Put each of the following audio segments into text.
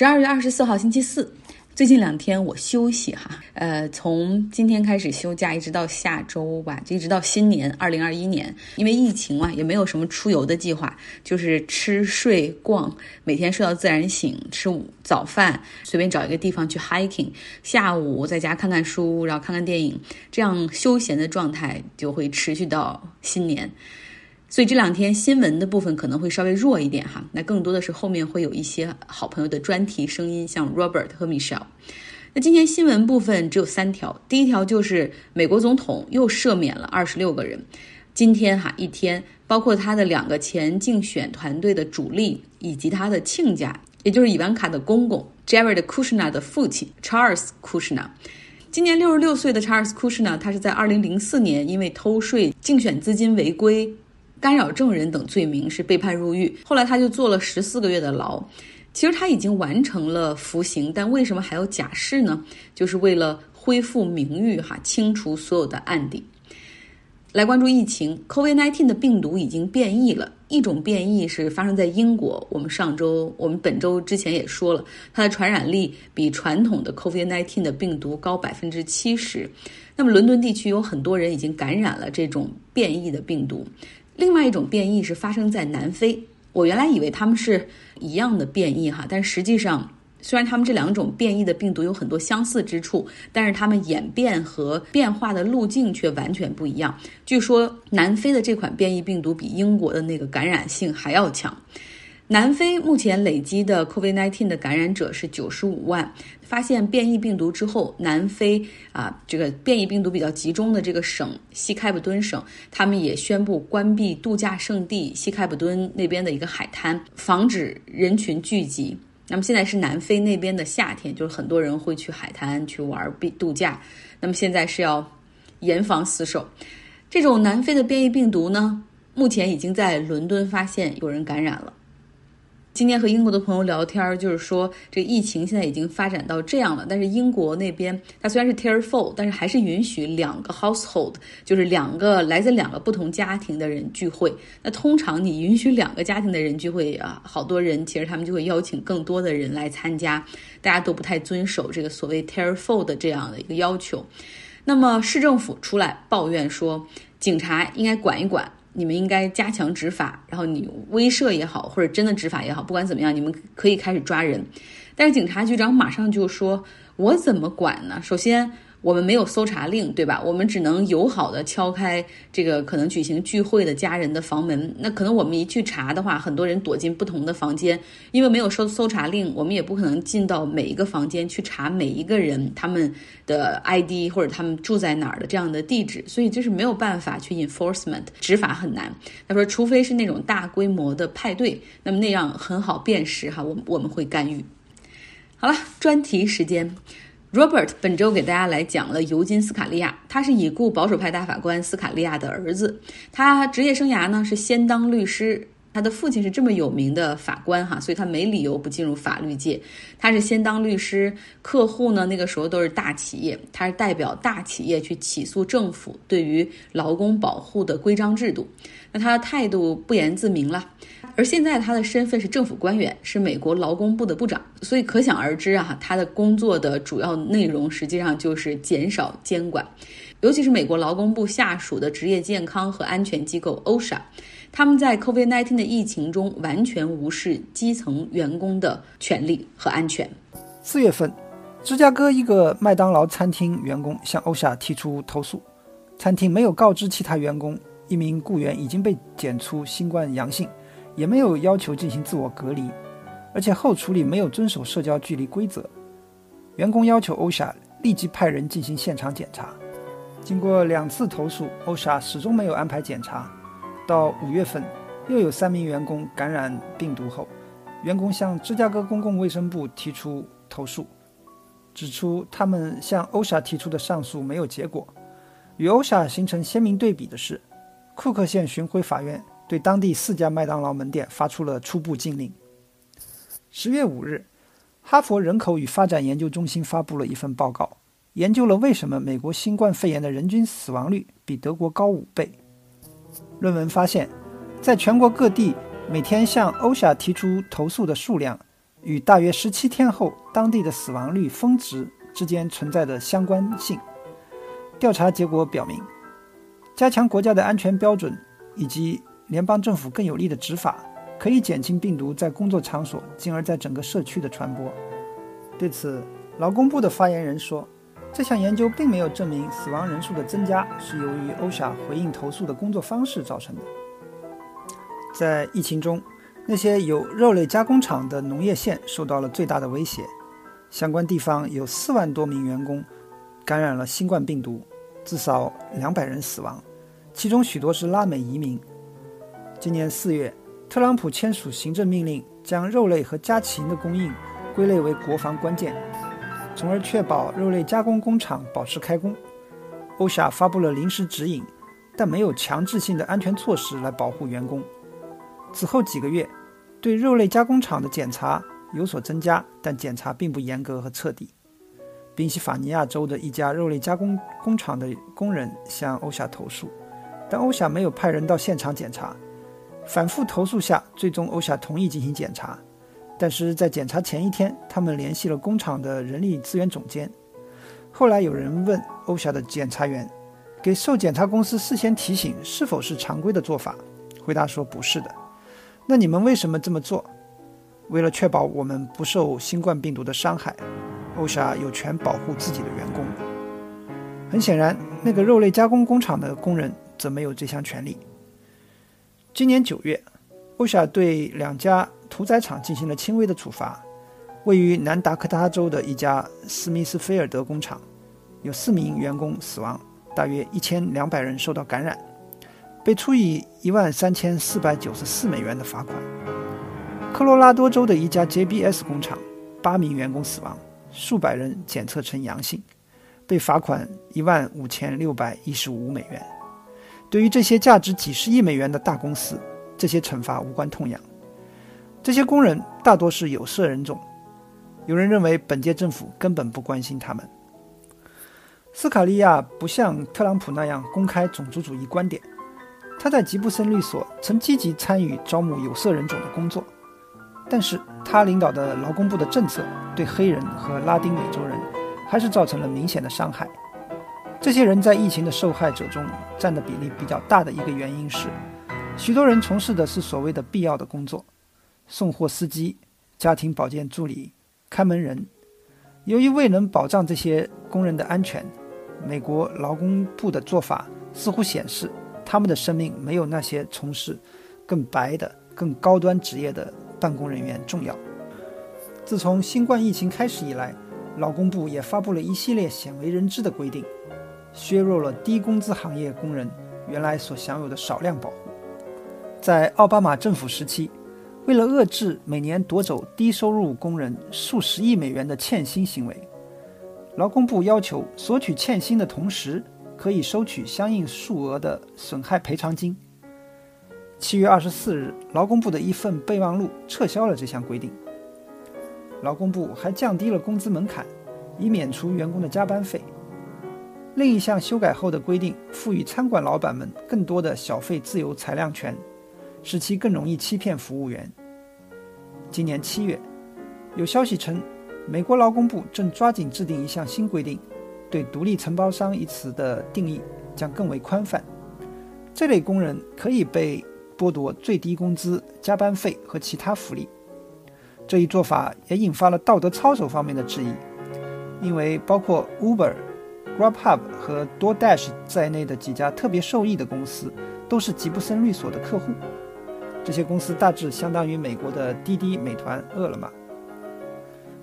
十二月二十四号星期四，最近两天我休息哈，呃，从今天开始休假，一直到下周吧，就一直到新年二零二一年。因为疫情嘛，也没有什么出游的计划，就是吃睡逛，每天睡到自然醒，吃午早饭，随便找一个地方去 hiking，下午在家看看书，然后看看电影，这样休闲的状态就会持续到新年。所以这两天新闻的部分可能会稍微弱一点哈，那更多的是后面会有一些好朋友的专题声音，像 Robert 和 Michelle。那今天新闻部分只有三条，第一条就是美国总统又赦免了二十六个人。今天哈一天，包括他的两个前竞选团队的主力，以及他的亲家，也就是伊万卡的公公 Jared Kushner 的父亲 Charles Kushner。今年六十六岁的 Charles Kushner，他是在二零零四年因为偷税、竞选资金违规。干扰证人等罪名是被判入狱，后来他就坐了十四个月的牢。其实他已经完成了服刑，但为什么还要假释呢？就是为了恢复名誉，哈，清除所有的案底。来关注疫情，COVID-19 的病毒已经变异了，一种变异是发生在英国。我们上周，我们本周之前也说了，它的传染力比传统的 COVID-19 的病毒高百分之七十。那么伦敦地区有很多人已经感染了这种变异的病毒。另外一种变异是发生在南非，我原来以为它们是一样的变异哈，但实际上，虽然它们这两种变异的病毒有很多相似之处，但是它们演变和变化的路径却完全不一样。据说南非的这款变异病毒比英国的那个感染性还要强。南非目前累积的 COVID-19 的感染者是九十五万。发现变异病毒之后，南非啊，这个变异病毒比较集中的这个省西开普敦省，他们也宣布关闭度假胜地西开普敦那边的一个海滩，防止人群聚集。那么现在是南非那边的夏天，就是很多人会去海滩去玩避度假。那么现在是要严防死守。这种南非的变异病毒呢，目前已经在伦敦发现有人感染了。今天和英国的朋友聊天儿，就是说这个疫情现在已经发展到这样了。但是英国那边，它虽然是 Tier Four，但是还是允许两个 household，就是两个来自两个不同家庭的人聚会。那通常你允许两个家庭的人聚会啊，好多人其实他们就会邀请更多的人来参加，大家都不太遵守这个所谓 Tier Four 的这样的一个要求。那么市政府出来抱怨说，警察应该管一管。你们应该加强执法，然后你威慑也好，或者真的执法也好，不管怎么样，你们可以开始抓人。但是警察局长马上就说：“我怎么管呢？首先。”我们没有搜查令，对吧？我们只能友好的敲开这个可能举行聚会的家人的房门。那可能我们一去查的话，很多人躲进不同的房间，因为没有搜搜查令，我们也不可能进到每一个房间去查每一个人他们的 ID 或者他们住在哪儿的这样的地址，所以就是没有办法去 enforcement 执法很难。他说，除非是那种大规模的派对，那么那样很好辨识哈，我我们会干预。好了，专题时间。Robert 本周给大家来讲了尤金·斯卡利亚，他是已故保守派大法官斯卡利亚的儿子。他职业生涯呢是先当律师，他的父亲是这么有名的法官哈，所以他没理由不进入法律界。他是先当律师，客户呢那个时候都是大企业，他是代表大企业去起诉政府对于劳工保护的规章制度。那他的态度不言自明了。而现在他的身份是政府官员，是美国劳工部的部长，所以可想而知啊，他的工作的主要内容实际上就是减少监管，尤其是美国劳工部下属的职业健康和安全机构 OSHA，他们在 COVID-19 的疫情中完全无视基层员工的权利和安全。四月份，芝加哥一个麦当劳餐厅员工向 OSHA 提出投诉，餐厅没有告知其他员工，一名雇员已经被检出新冠阳性。也没有要求进行自我隔离，而且后处理没有遵守社交距离规则。员工要求欧莎立即派人进行现场检查。经过两次投诉，欧莎始终没有安排检查。到五月份，又有三名员工感染病毒后，员工向芝加哥公共卫生部提出投诉，指出他们向欧莎提出的上诉没有结果。与欧莎形成鲜明对比的是，库克县巡回法院。对当地四家麦当劳门店发出了初步禁令。十月五日，哈佛人口与发展研究中心发布了一份报告，研究了为什么美国新冠肺炎的人均死亡率比德国高五倍。论文发现，在全国各地每天向 OSHA 提出投诉的数量与大约十七天后当地的死亡率峰值之间存在的相关性。调查结果表明，加强国家的安全标准以及联邦政府更有力的执法，可以减轻病毒在工作场所，进而在整个社区的传播。对此，劳工部的发言人说，这项研究并没有证明死亡人数的增加是由于欧莎回应投诉的工作方式造成的。在疫情中，那些有肉类加工厂的农业县受到了最大的威胁，相关地方有四万多名员工感染了新冠病毒，至少两百人死亡，其中许多是拉美移民。今年四月，特朗普签署行政命令，将肉类和家禽的供应归类为国防关键，从而确保肉类加工工厂保持开工。欧夏发布了临时指引，但没有强制性的安全措施来保护员工。此后几个月，对肉类加工厂的检查有所增加，但检查并不严格和彻底。宾夕法尼亚州的一家肉类加工工厂的工人向欧夏投诉，但欧夏没有派人到现场检查。反复投诉下，最终欧霞同意进行检查。但是在检查前一天，他们联系了工厂的人力资源总监。后来有人问欧霞的检查员，给受检查公司事先提醒是否是常规的做法？回答说不是的。那你们为什么这么做？为了确保我们不受新冠病毒的伤害，欧霞有权保护自己的员工。很显然，那个肉类加工工厂的工人则没有这项权利。今年九月，欧莎对两家屠宰场进行了轻微的处罚。位于南达科他州的一家斯密斯菲尔德工厂，有四名员工死亡，大约一千两百人受到感染。被处以一万三千四百九十四美元的罚款。科罗拉多州的一家 JBS 工厂，八名员工死亡，数百人检测呈阳性，被罚款一万五千六百一十五美元。对于这些价值几十亿美元的大公司，这些惩罚无关痛痒。这些工人大多是有色人种，有人认为本届政府根本不关心他们。斯卡利亚不像特朗普那样公开种族主义观点。他在吉布森律所曾积极参与招募有色人种的工作，但是他领导的劳工部的政策对黑人和拉丁美洲人还是造成了明显的伤害。这些人在疫情的受害者中占的比例比较大的一个原因是，许多人从事的是所谓的必要的工作，送货司机、家庭保健助理、看门人。由于未能保障这些工人的安全，美国劳工部的做法似乎显示。他们的生命没有那些从事更白的、更高端职业的办公人员重要。自从新冠疫情开始以来，劳工部也发布了一系列鲜为人知的规定，削弱了低工资行业工人原来所享有的少量保护。在奥巴马政府时期，为了遏制每年夺走低收入工人数十亿美元的欠薪行为，劳工部要求索取欠薪的同时。可以收取相应数额的损害赔偿金。七月二十四日，劳工部的一份备忘录撤销了这项规定。劳工部还降低了工资门槛，以免除员工的加班费。另一项修改后的规定赋予餐馆老板们更多的小费自由裁量权，使其更容易欺骗服务员。今年七月，有消息称，美国劳工部正抓紧制定一项新规定。对“独立承包商”一词的定义将更为宽泛，这类工人可以被剥夺最低工资、加班费和其他福利。这一做法也引发了道德操守方面的质疑，因为包括 Uber、Grubhub 和 DoorDash 在内的几家特别受益的公司都是吉布森律所的客户。这些公司大致相当于美国的滴滴、美团、饿了么。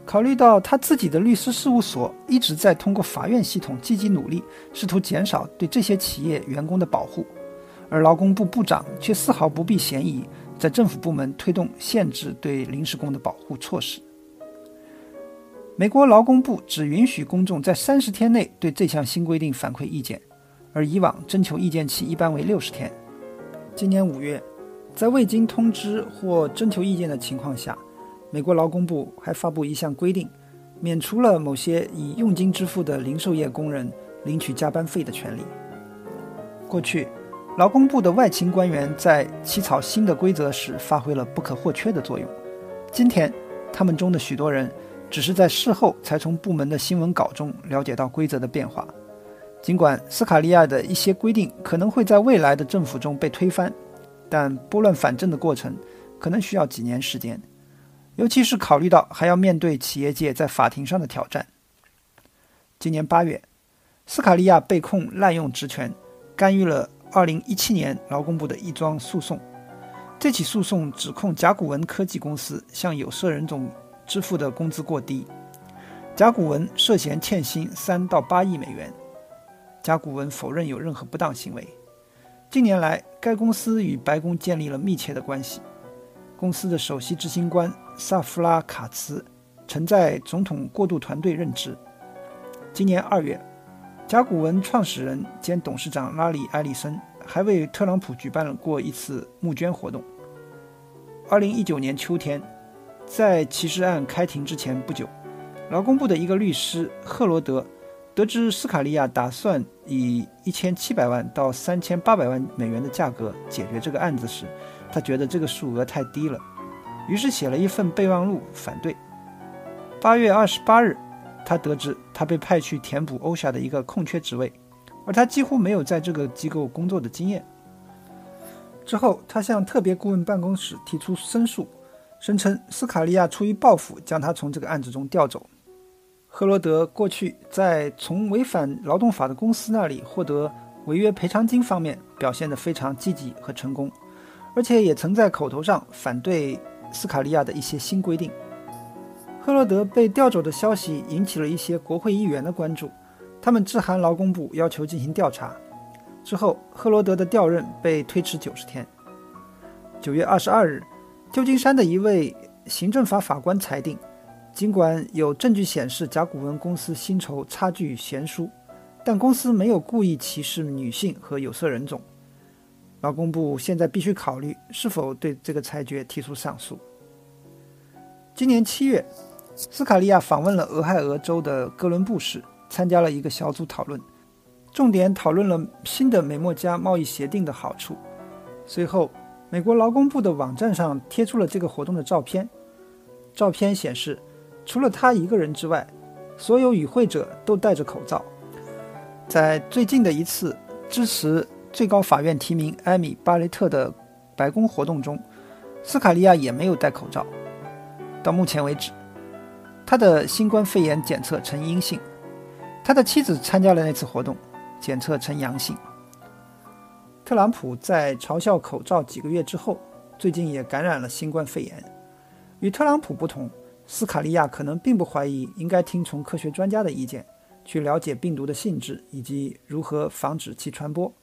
考虑到他自己的律师事务所一直在通过法院系统积极努力，试图减少对这些企业员工的保护，而劳工部部长却丝毫不避嫌疑，在政府部门推动限制对临时工的保护措施。美国劳工部只允许公众在三十天内对这项新规定反馈意见，而以往征求意见期一般为六十天。今年五月，在未经通知或征求意见的情况下。美国劳工部还发布一项规定，免除了某些以佣金支付的零售业工人领取加班费的权利。过去，劳工部的外勤官员在起草新的规则时发挥了不可或缺的作用。今天，他们中的许多人只是在事后才从部门的新闻稿中了解到规则的变化。尽管斯卡利亚的一些规定可能会在未来的政府中被推翻，但拨乱反正的过程可能需要几年时间，尤其是考虑到还要面对企业界在法庭上的挑战。今年八月，斯卡利亚被控滥用职权，干预了2017年劳工部的一桩诉讼。这起诉讼指控甲骨文科技公司向有色人种支付的工资过低，甲骨文涉嫌欠薪三到八亿美元。甲骨文否认有任何不当行为。近年来，该公司与白宫建立了密切的关系。公司的首席执行官萨夫拉卡茨曾在总统过渡团队任职。今年二月，甲骨文创始人兼董事长拉里·埃里森还为特朗普举办了过一次募捐活动。二零一九年秋天，在歧视案开庭之前不久，劳工部的一个律师赫罗德。得知斯卡利亚打算以一千七百万到三千八百万美元的价格解决这个案子时，他觉得这个数额太低了，于是写了一份备忘录反对。八月二十八日，他得知他被派去填补欧夏的一个空缺职位，而他几乎没有在这个机构工作的经验。之后，他向特别顾问办公室提出申诉，声称斯卡利亚出于报复将他从这个案子中调走。赫罗德过去在从违反劳动法的公司那里获得违约赔偿金方面表现得非常积极和成功，而且也曾在口头上反对斯卡利亚的一些新规定。赫罗德被调走的消息引起了一些国会议员的关注，他们致函劳工部要求进行调查。之后，赫罗德的调任被推迟九十天。九月二十二日，旧金山的一位行政法法官裁定。尽管有证据显示甲骨文公司薪酬差距悬殊，但公司没有故意歧视女性和有色人种。劳工部现在必须考虑是否对这个裁决提出上诉。今年七月，斯卡利亚访问了俄亥俄州的哥伦布市，参加了一个小组讨论，重点讨论了新的美墨加贸易协定的好处。随后，美国劳工部的网站上贴出了这个活动的照片，照片显示。除了他一个人之外，所有与会者都戴着口罩。在最近的一次支持最高法院提名艾米·巴雷特的白宫活动中，斯卡利亚也没有戴口罩。到目前为止，他的新冠肺炎检测呈阴性。他的妻子参加了那次活动，检测呈阳性。特朗普在嘲笑口罩几个月之后，最近也感染了新冠肺炎。与特朗普不同。斯卡利亚可能并不怀疑应该听从科学专家的意见，去了解病毒的性质以及如何防止其传播。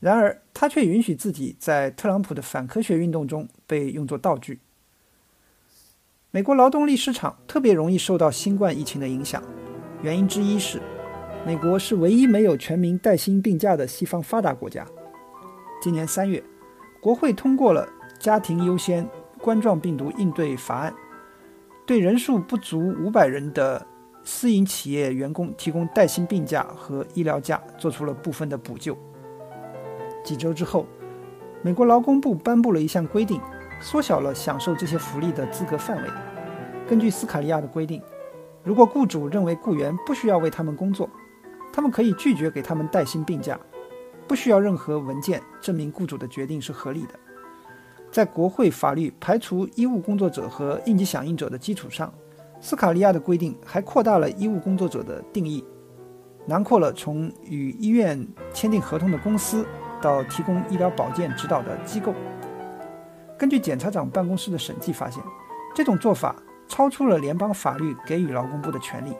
然而，他却允许自己在特朗普的反科学运动中被用作道具。美国劳动力市场特别容易受到新冠疫情的影响，原因之一是，美国是唯一没有全民带薪病假的西方发达国家。今年三月，国会通过了《家庭优先冠状病毒应对法案》。对人数不足五百人的私营企业员工提供带薪病假和医疗假，做出了部分的补救。几周之后，美国劳工部颁布了一项规定，缩小了享受这些福利的资格范围。根据斯卡利亚的规定，如果雇主认为雇员不需要为他们工作，他们可以拒绝给他们带薪病假，不需要任何文件证明雇主的决定是合理的。在国会法律排除医务工作者和应急响应者的基础上，斯卡利亚的规定还扩大了医务工作者的定义，囊括了从与医院签订合同的公司到提供医疗保健指导的机构。根据检察长办公室的审计发现，这种做法超出了联邦法律给予劳工部的权利。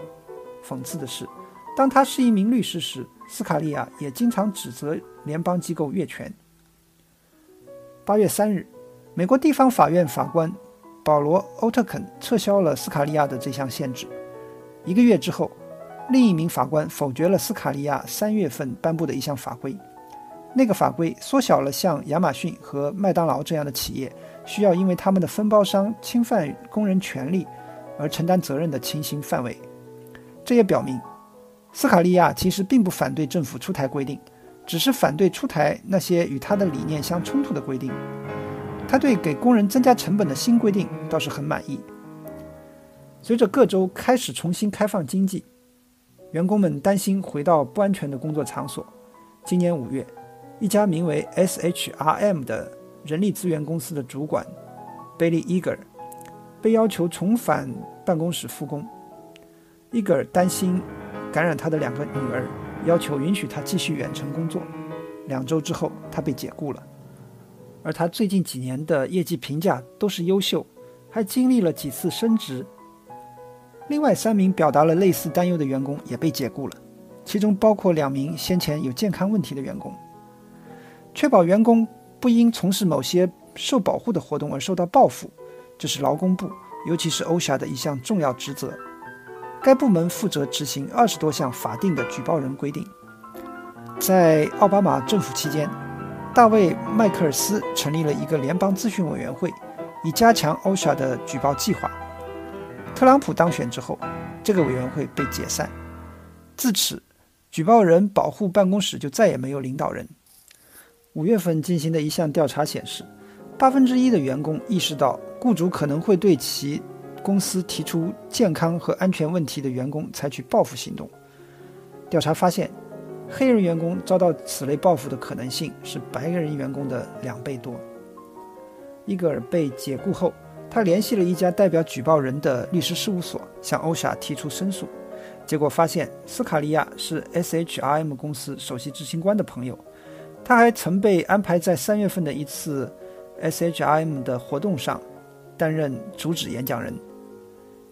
讽刺的是，当他是一名律师时，斯卡利亚也经常指责联邦机构越权。八月三日。美国地方法院法官保罗·欧特肯撤销了斯卡利亚的这项限制。一个月之后，另一名法官否决了斯卡利亚三月份颁布的一项法规。那个法规缩小了像亚马逊和麦当劳这样的企业需要因为他们的分包商侵犯工人权利而承担责任的情形范围。这也表明，斯卡利亚其实并不反对政府出台规定，只是反对出台那些与他的理念相冲突的规定。他对给工人增加成本的新规定倒是很满意。随着各州开始重新开放经济，员工们担心回到不安全的工作场所。今年五月，一家名为 SHRM 的人力资源公司的主管 Billy Eager 被要求重返办公室复工。Eager 担心感染他的两个女儿，要求允许他继续远程工作。两周之后，他被解雇了。而他最近几年的业绩评价都是优秀，还经历了几次升职。另外三名表达了类似担忧的员工也被解雇了，其中包括两名先前有健康问题的员工。确保员工不因从事某些受保护的活动而受到报复，这是劳工部，尤其是欧霞的一项重要职责。该部门负责执行二十多项法定的举报人规定。在奥巴马政府期间，大卫·麦克尔斯成立了一个联邦咨询委员会，以加强 OSHA 的举报计划。特朗普当选之后，这个委员会被解散。自此，举报人保护办公室就再也没有领导人。五月份进行的一项调查显示，八分之一的员工意识到雇主可能会对其公司提出健康和安全问题的员工采取报复行动。调查发现。黑人员工遭到此类报复的可能性是白人员工的两倍多。伊格尔被解雇后，他联系了一家代表举报人的律师事务所，向欧莎提出申诉。结果发现，斯卡利亚是 SHRM 公司首席执行官的朋友，他还曾被安排在三月份的一次 SHRM 的活动上担任主旨演讲人。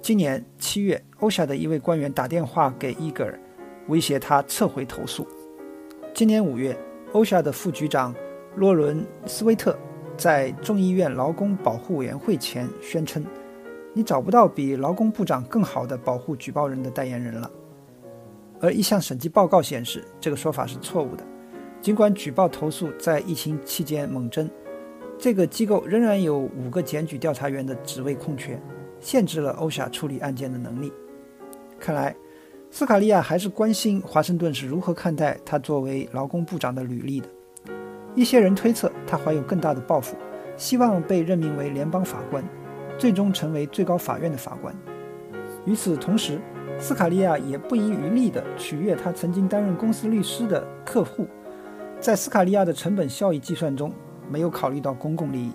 今年七月，欧莎的一位官员打电话给伊格尔。威胁他撤回投诉。今年五月，欧夏的副局长洛伦斯威特在众议院劳工保护委员会前宣称：“你找不到比劳工部长更好的保护举报人的代言人了。”而一项审计报告显示，这个说法是错误的。尽管举报投诉在疫情期间猛增，这个机构仍然有五个检举调查员的职位空缺，限制了欧夏处理案件的能力。看来。斯卡利亚还是关心华盛顿是如何看待他作为劳工部长的履历的。一些人推测他怀有更大的抱负，希望被任命为联邦法官，最终成为最高法院的法官。与此同时，斯卡利亚也不遗余力地取悦他曾经担任公司律师的客户，在斯卡利亚的成本效益计算中没有考虑到公共利益。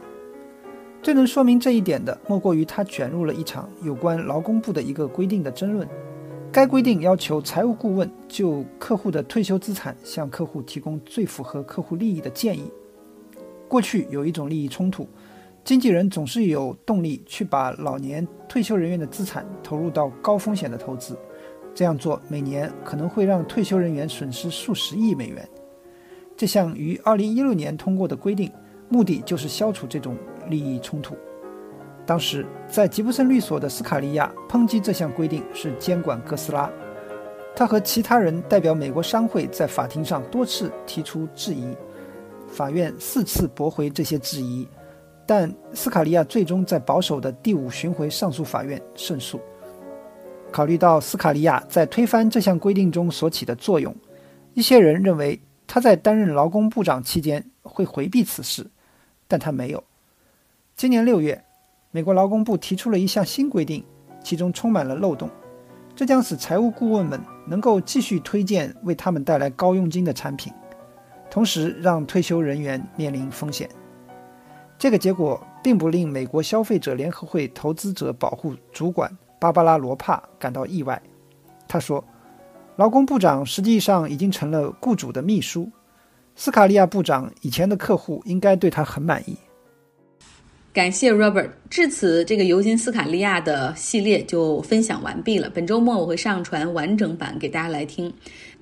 最能说明这一点的，莫过于他卷入了一场有关劳工部的一个规定的争论。该规定要求财务顾问就客户的退休资产向客户提供最符合客户利益的建议。过去有一种利益冲突，经纪人总是有动力去把老年退休人员的资产投入到高风险的投资，这样做每年可能会让退休人员损失数十亿美元。这项于2016年通过的规定，目的就是消除这种利益冲突。当时在吉布森律所的斯卡利亚抨击这项规定是监管哥斯拉，他和其他人代表美国商会在法庭上多次提出质疑，法院四次驳回这些质疑，但斯卡利亚最终在保守的第五巡回上诉法院胜诉。考虑到斯卡利亚在推翻这项规定中所起的作用，一些人认为他在担任劳工部长期间会回避此事，但他没有。今年六月。美国劳工部提出了一项新规定，其中充满了漏洞，这将使财务顾问们能够继续推荐为他们带来高佣金的产品，同时让退休人员面临风险。这个结果并不令美国消费者联合会投资者保护主管芭芭拉·罗帕感到意外。他说：“劳工部长实际上已经成了雇主的秘书，斯卡利亚部长以前的客户应该对他很满意。”感谢 Robert。至此，这个尤金斯卡利亚的系列就分享完毕了。本周末我会上传完整版给大家来听。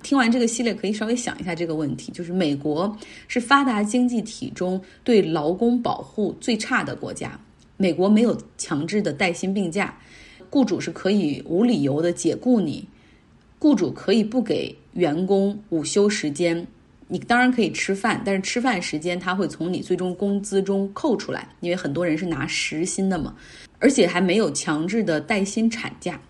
听完这个系列，可以稍微想一下这个问题：就是美国是发达经济体中对劳工保护最差的国家。美国没有强制的带薪病假，雇主是可以无理由的解雇你，雇主可以不给员工午休时间。你当然可以吃饭，但是吃饭时间他会从你最终工资中扣出来，因为很多人是拿时薪的嘛，而且还没有强制的带薪产假。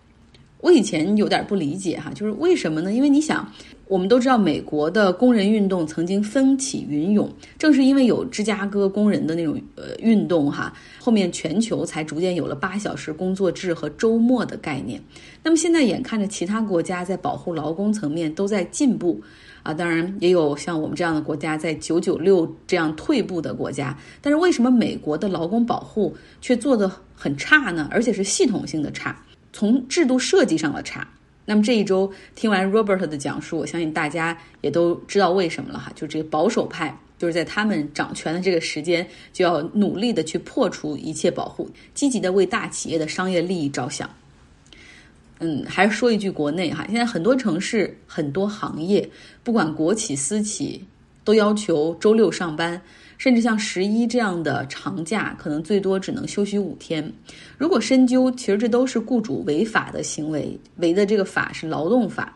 我以前有点不理解哈，就是为什么呢？因为你想，我们都知道美国的工人运动曾经风起云涌，正是因为有芝加哥工人的那种呃运动哈，后面全球才逐渐有了八小时工作制和周末的概念。那么现在眼看着其他国家在保护劳工层面都在进步啊，当然也有像我们这样的国家在九九六这样退步的国家，但是为什么美国的劳工保护却做得很差呢？而且是系统性的差。从制度设计上的差，那么这一周听完 Robert 的讲述，我相信大家也都知道为什么了哈。就这个保守派，就是在他们掌权的这个时间，就要努力的去破除一切保护，积极的为大企业的商业利益着想。嗯，还是说一句国内哈，现在很多城市、很多行业，不管国企私企，都要求周六上班。甚至像十一这样的长假，可能最多只能休息五天。如果深究，其实这都是雇主违法的行为，违的这个法是劳动法。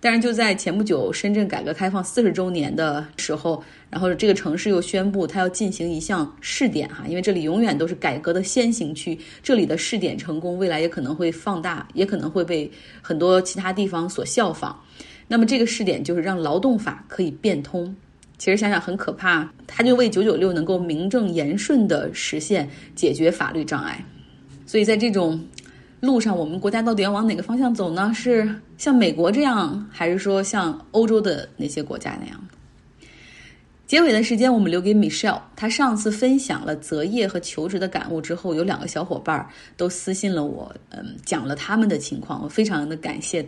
但是就在前不久，深圳改革开放四十周年的时候，然后这个城市又宣布，它要进行一项试点哈，因为这里永远都是改革的先行区，这里的试点成功，未来也可能会放大，也可能会被很多其他地方所效仿。那么这个试点就是让劳动法可以变通。其实想想很可怕，它就为九九六能够名正言顺的实现解决法律障碍。所以在这种路上，我们国家到底要往哪个方向走呢？是像美国这样，还是说像欧洲的那些国家那样？结尾的时间我们留给 Michelle，他上次分享了择业和求职的感悟之后，有两个小伙伴都私信了我，嗯，讲了他们的情况，我非常的感谢。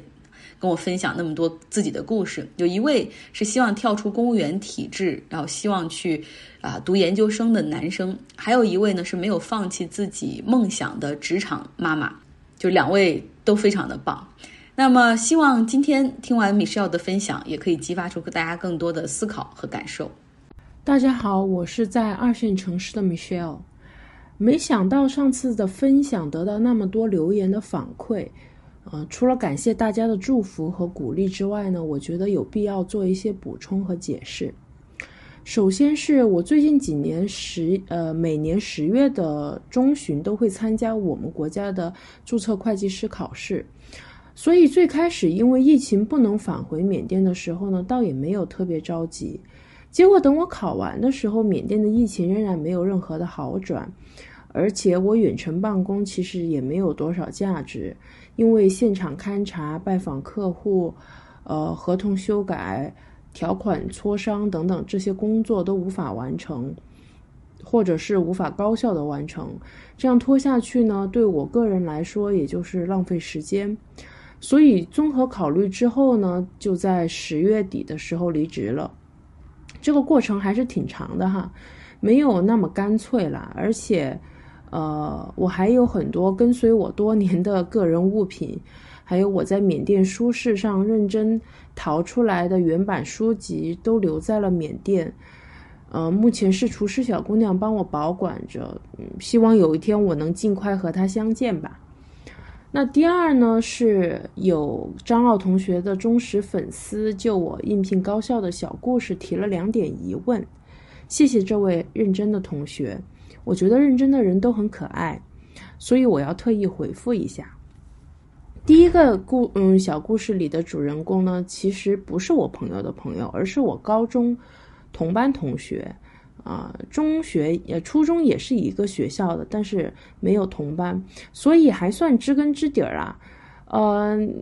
跟我分享那么多自己的故事，有一位是希望跳出公务员体制，然后希望去啊读研究生的男生，还有一位呢是没有放弃自己梦想的职场妈妈，就两位都非常的棒。那么希望今天听完 Michelle 的分享，也可以激发出大家更多的思考和感受。大家好，我是在二线城市的 Michelle，没想到上次的分享得到那么多留言的反馈。呃，除了感谢大家的祝福和鼓励之外呢，我觉得有必要做一些补充和解释。首先是我最近几年十呃每年十月的中旬都会参加我们国家的注册会计师考试，所以最开始因为疫情不能返回缅甸的时候呢，倒也没有特别着急。结果等我考完的时候，缅甸的疫情仍然没有任何的好转，而且我远程办公其实也没有多少价值。因为现场勘查、拜访客户、呃合同修改、条款磋商等等这些工作都无法完成，或者是无法高效的完成，这样拖下去呢，对我个人来说也就是浪费时间。所以综合考虑之后呢，就在十月底的时候离职了。这个过程还是挺长的哈，没有那么干脆了，而且。呃，我还有很多跟随我多年的个人物品，还有我在缅甸书市上认真淘出来的原版书籍，都留在了缅甸。呃，目前是厨师小姑娘帮我保管着，嗯，希望有一天我能尽快和她相见吧。那第二呢，是有张奥同学的忠实粉丝就我应聘高校的小故事提了两点疑问，谢谢这位认真的同学。我觉得认真的人都很可爱，所以我要特意回复一下。第一个故嗯小故事里的主人公呢，其实不是我朋友的朋友，而是我高中同班同学啊。中学呃初中也是一个学校的，但是没有同班，所以还算知根知底儿啊。嗯，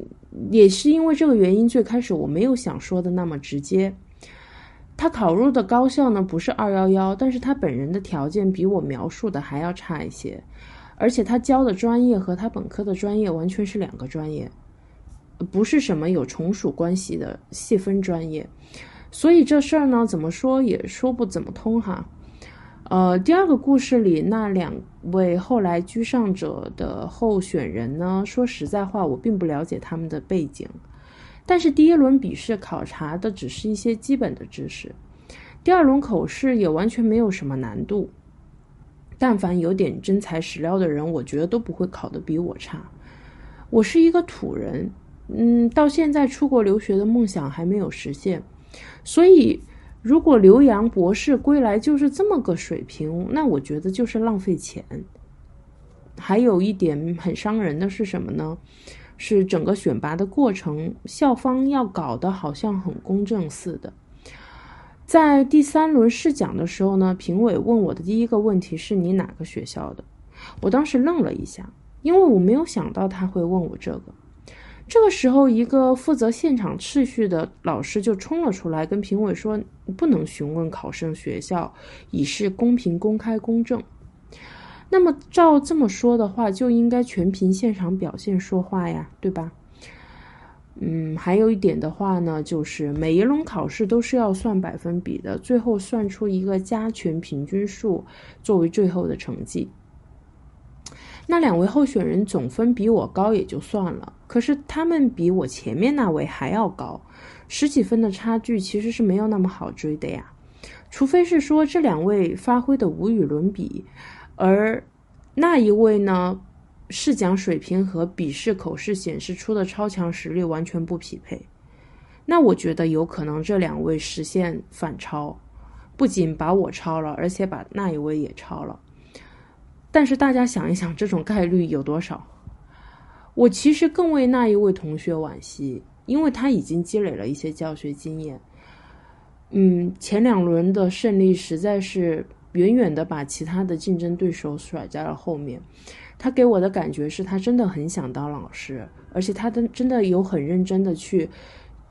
也是因为这个原因，最开始我没有想说的那么直接。他考入的高校呢，不是二幺幺，但是他本人的条件比我描述的还要差一些，而且他教的专业和他本科的专业完全是两个专业，不是什么有从属关系的细分专业，所以这事儿呢，怎么说也说不怎么通哈。呃，第二个故事里那两位后来居上者的候选人呢，说实在话，我并不了解他们的背景。但是第一轮笔试考察的只是一些基本的知识，第二轮口试也完全没有什么难度。但凡有点真材实料的人，我觉得都不会考得比我差。我是一个土人，嗯，到现在出国留学的梦想还没有实现。所以，如果刘洋博士归来就是这么个水平，那我觉得就是浪费钱。还有一点很伤人的是什么呢？是整个选拔的过程，校方要搞得好像很公正似的。在第三轮试讲的时候呢，评委问我的第一个问题是你哪个学校的？我当时愣了一下，因为我没有想到他会问我这个。这个时候，一个负责现场秩序的老师就冲了出来，跟评委说：“不能询问考生学校，以示公平、公开、公正。”那么照这么说的话，就应该全凭现场表现说话呀，对吧？嗯，还有一点的话呢，就是每一轮考试都是要算百分比的，最后算出一个加权平均数作为最后的成绩。那两位候选人总分比我高也就算了，可是他们比我前面那位还要高，十几分的差距其实是没有那么好追的呀。除非是说这两位发挥的无与伦比，而那一位呢，试讲水平和笔试口试显示出的超强实力完全不匹配。那我觉得有可能这两位实现反超，不仅把我超了，而且把那一位也超了。但是大家想一想，这种概率有多少？我其实更为那一位同学惋惜，因为他已经积累了一些教学经验。嗯，前两轮的胜利实在是远远的把其他的竞争对手甩在了后面。他给我的感觉是他真的很想当老师，而且他真的有很认真的去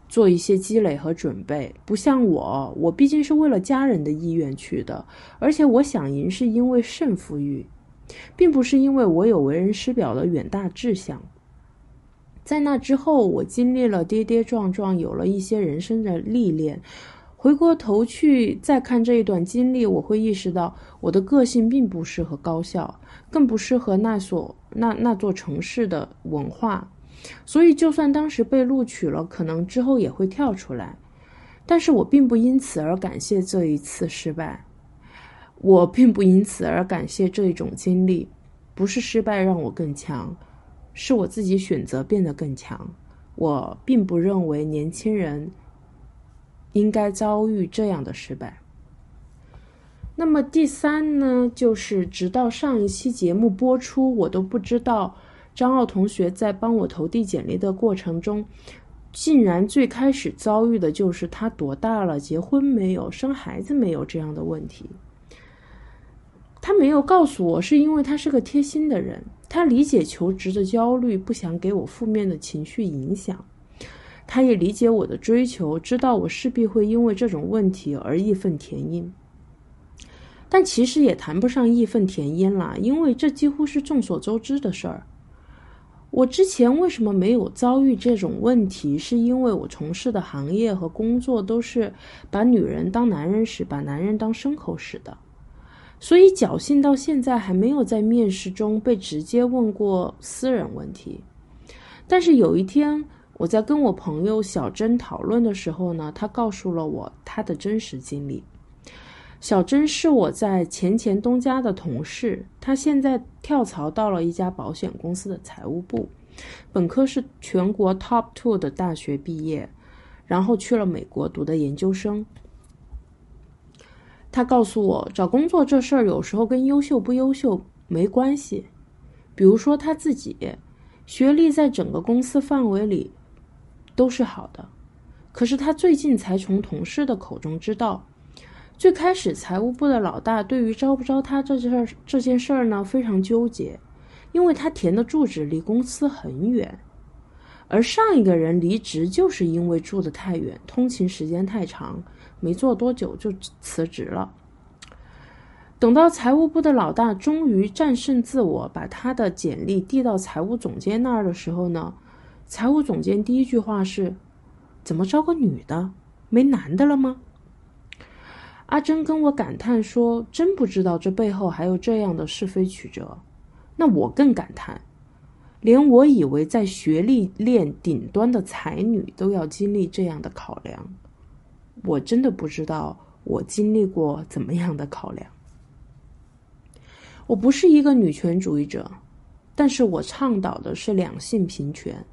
做一些积累和准备，不像我，我毕竟是为了家人的意愿去的，而且我想赢是因为胜负欲。并不是因为我有为人师表的远大志向，在那之后，我经历了跌跌撞撞，有了一些人生的历练。回过头去再看这一段经历，我会意识到我的个性并不适合高校，更不适合那所那那座城市的文化。所以，就算当时被录取了，可能之后也会跳出来。但是我并不因此而感谢这一次失败。我并不因此而感谢这一种经历，不是失败让我更强，是我自己选择变得更强。我并不认为年轻人应该遭遇这样的失败。那么第三呢，就是直到上一期节目播出，我都不知道张奥同学在帮我投递简历的过程中，竟然最开始遭遇的就是他多大了、结婚没有、生孩子没有这样的问题。他没有告诉我，是因为他是个贴心的人，他理解求职的焦虑，不想给我负面的情绪影响。他也理解我的追求，知道我势必会因为这种问题而义愤填膺。但其实也谈不上义愤填膺啦，因为这几乎是众所周知的事儿。我之前为什么没有遭遇这种问题？是因为我从事的行业和工作都是把女人当男人使，把男人当牲口使的。所以侥幸到现在还没有在面试中被直接问过私人问题，但是有一天我在跟我朋友小珍讨论的时候呢，她告诉了我她的真实经历。小珍是我在前前东家的同事，她现在跳槽到了一家保险公司的财务部，本科是全国 top two 的大学毕业，然后去了美国读的研究生。他告诉我，找工作这事儿有时候跟优秀不优秀没关系。比如说他自己，学历在整个公司范围里都是好的，可是他最近才从同事的口中知道，最开始财务部的老大对于招不招他这件事儿这件事儿呢非常纠结，因为他填的住址离公司很远，而上一个人离职就是因为住的太远，通勤时间太长。没做多久就辞职了。等到财务部的老大终于战胜自我，把他的简历递到财务总监那儿的时候呢，财务总监第一句话是：“怎么招个女的？没男的了吗？”阿珍跟我感叹说：“真不知道这背后还有这样的是非曲折。”那我更感叹，连我以为在学历链顶端的才女都要经历这样的考量。我真的不知道我经历过怎么样的考量。我不是一个女权主义者，但是我倡导的是两性平权。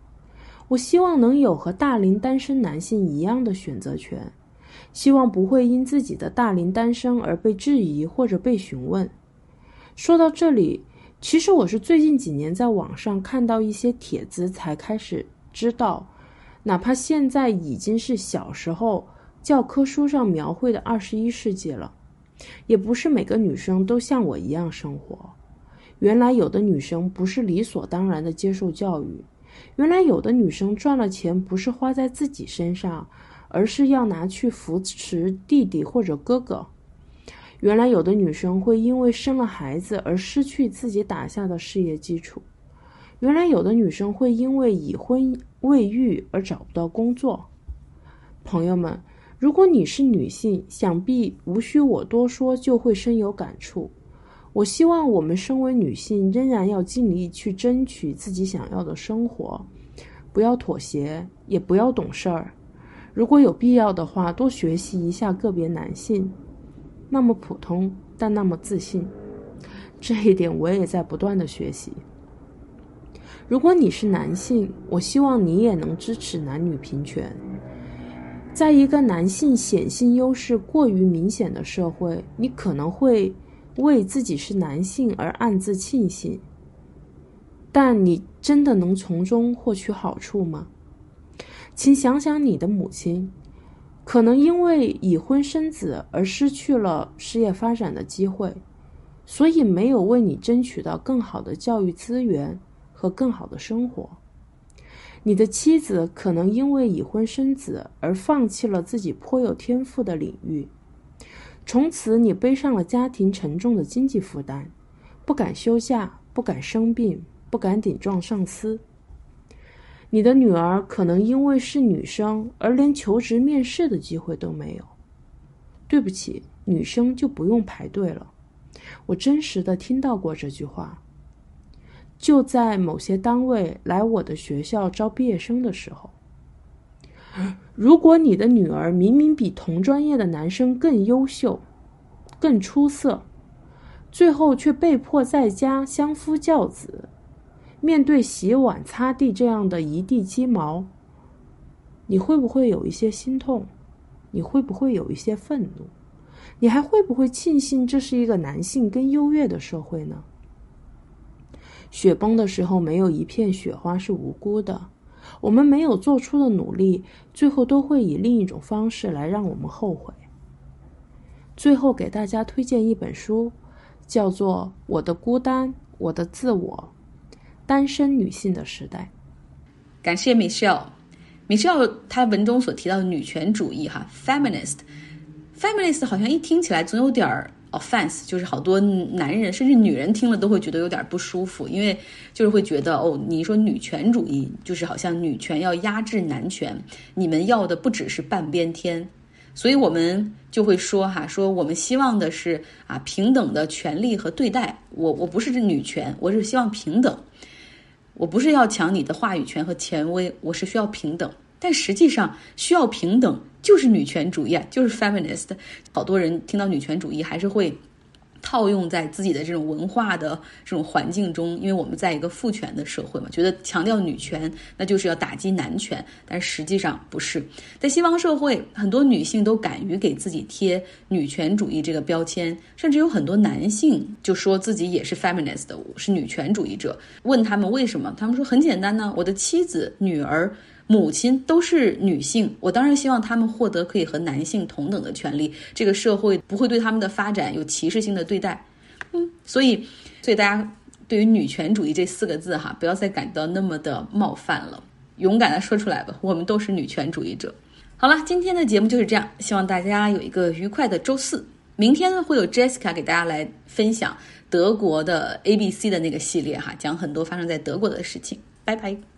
我希望能有和大龄单身男性一样的选择权，希望不会因自己的大龄单身而被质疑或者被询问。说到这里，其实我是最近几年在网上看到一些帖子才开始知道，哪怕现在已经是小时候教科书上描绘的二十一世纪了，也不是每个女生都像我一样生活。原来有的女生不是理所当然的接受教育，原来有的女生赚了钱不是花在自己身上，而是要拿去扶持弟弟或者哥哥。原来有的女生会因为生了孩子而失去自己打下的事业基础，原来有的女生会因为已婚未育而找不到工作。朋友们，如果你是女性，想必无需我多说就会深有感触。我希望我们身为女性，仍然要尽力去争取自己想要的生活，不要妥协，也不要懂事儿。如果有必要的话，多学习一下个别男性。那么普通，但那么自信，这一点我也在不断的学习。如果你是男性，我希望你也能支持男女平权。在一个男性显性优势过于明显的社会，你可能会为自己是男性而暗自庆幸，但你真的能从中获取好处吗？请想想你的母亲。可能因为已婚生子而失去了事业发展的机会，所以没有为你争取到更好的教育资源和更好的生活。你的妻子可能因为已婚生子而放弃了自己颇有天赋的领域，从此你背上了家庭沉重的经济负担，不敢休假，不敢生病，不敢顶撞上司。你的女儿可能因为是女生而连求职面试的机会都没有。对不起，女生就不用排队了。我真实的听到过这句话。就在某些单位来我的学校招毕业生的时候，如果你的女儿明明比同专业的男生更优秀、更出色，最后却被迫在家相夫教子。面对洗碗、擦地这样的一地鸡毛，你会不会有一些心痛？你会不会有一些愤怒？你还会不会庆幸这是一个男性更优越的社会呢？雪崩的时候，没有一片雪花是无辜的。我们没有做出的努力，最后都会以另一种方式来让我们后悔。最后给大家推荐一本书，叫做《我的孤单，我的自我》。单身女性的时代，感谢 Michelle。Michelle 她文中所提到的女权主义，哈，feminist，feminist 好像一听起来总有点儿 offense，就是好多男人甚至女人听了都会觉得有点不舒服，因为就是会觉得哦，你说女权主义就是好像女权要压制男权，你们要的不只是半边天，所以我们就会说哈，说我们希望的是啊平等的权利和对待。我我不是女权，我是希望平等。我不是要抢你的话语权和权威，我是需要平等。但实际上，需要平等就是女权主义啊，就是 feminist。好多人听到女权主义还是会。套用在自己的这种文化的这种环境中，因为我们在一个父权的社会嘛，觉得强调女权那就是要打击男权，但实际上不是。在西方社会，很多女性都敢于给自己贴女权主义这个标签，甚至有很多男性就说自己也是 feminist，是女权主义者。问他们为什么，他们说很简单呢，我的妻子、女儿。母亲都是女性，我当然希望她们获得可以和男性同等的权利，这个社会不会对他们的发展有歧视性的对待。嗯，所以，所以大家对于女权主义这四个字哈，不要再感到那么的冒犯了，勇敢的说出来吧，我们都是女权主义者。好了，今天的节目就是这样，希望大家有一个愉快的周四。明天呢，会有 Jessica 给大家来分享德国的 ABC 的那个系列哈，讲很多发生在德国的事情。拜拜。